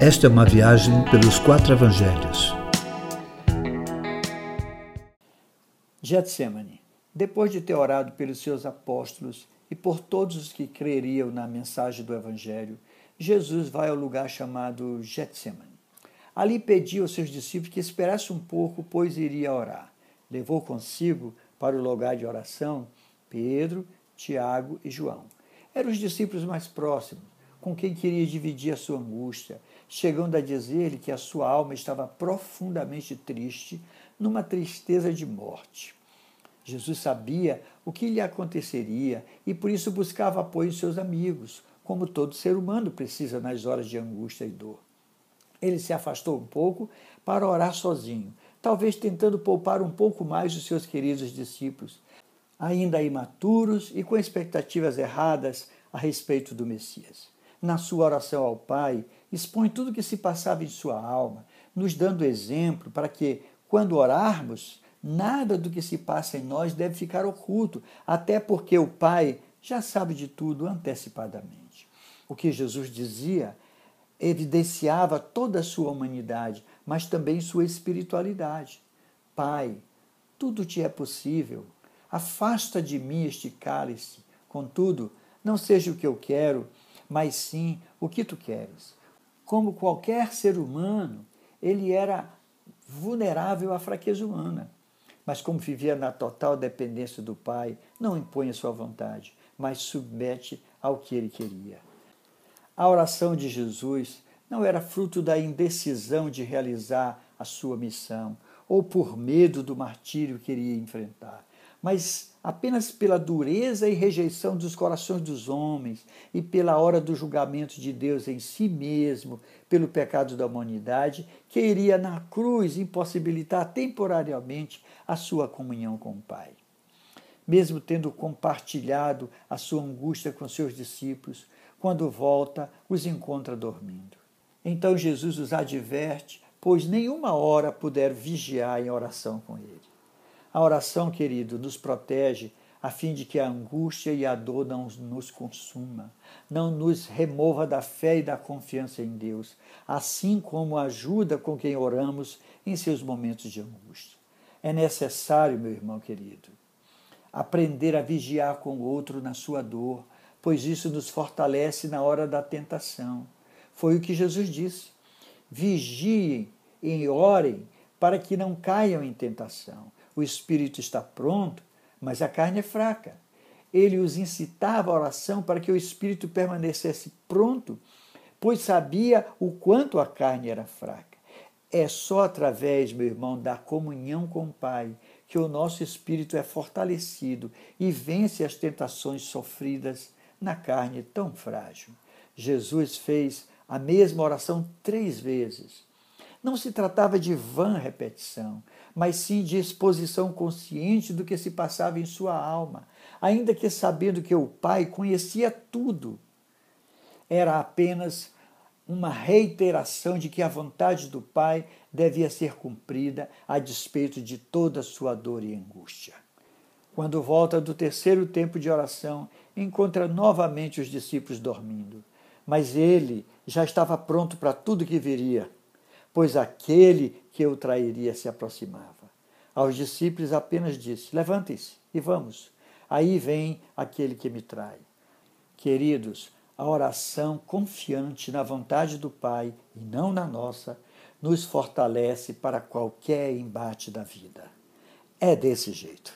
Esta é uma viagem pelos quatro evangelhos. Getsemane. Depois de ter orado pelos seus apóstolos e por todos os que creriam na mensagem do evangelho, Jesus vai ao lugar chamado Getsemane. Ali pediu aos seus discípulos que esperassem um pouco, pois iria orar. Levou consigo para o lugar de oração Pedro, Tiago e João. Eram os discípulos mais próximos, com quem queria dividir a sua angústia, chegando a dizer-lhe que a sua alma estava profundamente triste, numa tristeza de morte. Jesus sabia o que lhe aconteceria e por isso buscava apoio em seus amigos, como todo ser humano precisa nas horas de angústia e dor. Ele se afastou um pouco para orar sozinho, talvez tentando poupar um pouco mais os seus queridos discípulos, ainda imaturos e com expectativas erradas a respeito do Messias. Na sua oração ao Pai, expõe tudo o que se passava em sua alma, nos dando exemplo para que, quando orarmos, nada do que se passa em nós deve ficar oculto, até porque o Pai já sabe de tudo antecipadamente. O que Jesus dizia evidenciava toda a sua humanidade, mas também sua espiritualidade. Pai, tudo te é possível, Afasta de mim este cálice. Contudo, não seja o que eu quero, mas sim o que tu queres. Como qualquer ser humano, ele era vulnerável à fraqueza humana. Mas como vivia na total dependência do Pai, não impõe a sua vontade, mas submete ao que ele queria. A oração de Jesus não era fruto da indecisão de realizar a sua missão ou por medo do martírio que iria enfrentar mas apenas pela dureza e rejeição dos corações dos homens e pela hora do julgamento de Deus em si mesmo, pelo pecado da humanidade, que iria na cruz impossibilitar temporariamente a sua comunhão com o Pai. Mesmo tendo compartilhado a sua angústia com seus discípulos, quando volta, os encontra dormindo. Então Jesus os adverte, pois nenhuma hora puder vigiar em oração com ele. A oração, querido, nos protege a fim de que a angústia e a dor não nos consuma, não nos remova da fé e da confiança em Deus, assim como ajuda com quem oramos em seus momentos de angústia. É necessário, meu irmão querido, aprender a vigiar com o outro na sua dor, pois isso nos fortalece na hora da tentação. Foi o que Jesus disse. Vigiem e orem para que não caiam em tentação o espírito está pronto, mas a carne é fraca. Ele os incitava à oração para que o espírito permanecesse pronto, pois sabia o quanto a carne era fraca. É só através, meu irmão, da comunhão com o Pai que o nosso espírito é fortalecido e vence as tentações sofridas na carne tão frágil. Jesus fez a mesma oração três vezes. Não se tratava de vã repetição, mas sim de exposição consciente do que se passava em sua alma, ainda que sabendo que o Pai conhecia tudo. Era apenas uma reiteração de que a vontade do Pai devia ser cumprida a despeito de toda sua dor e angústia. Quando volta do terceiro tempo de oração, encontra novamente os discípulos dormindo, mas ele já estava pronto para tudo que viria pois aquele que o trairia se aproximava. Aos discípulos apenas disse: Levantem-se e vamos. Aí vem aquele que me trai. Queridos, a oração confiante na vontade do Pai e não na nossa nos fortalece para qualquer embate da vida. É desse jeito.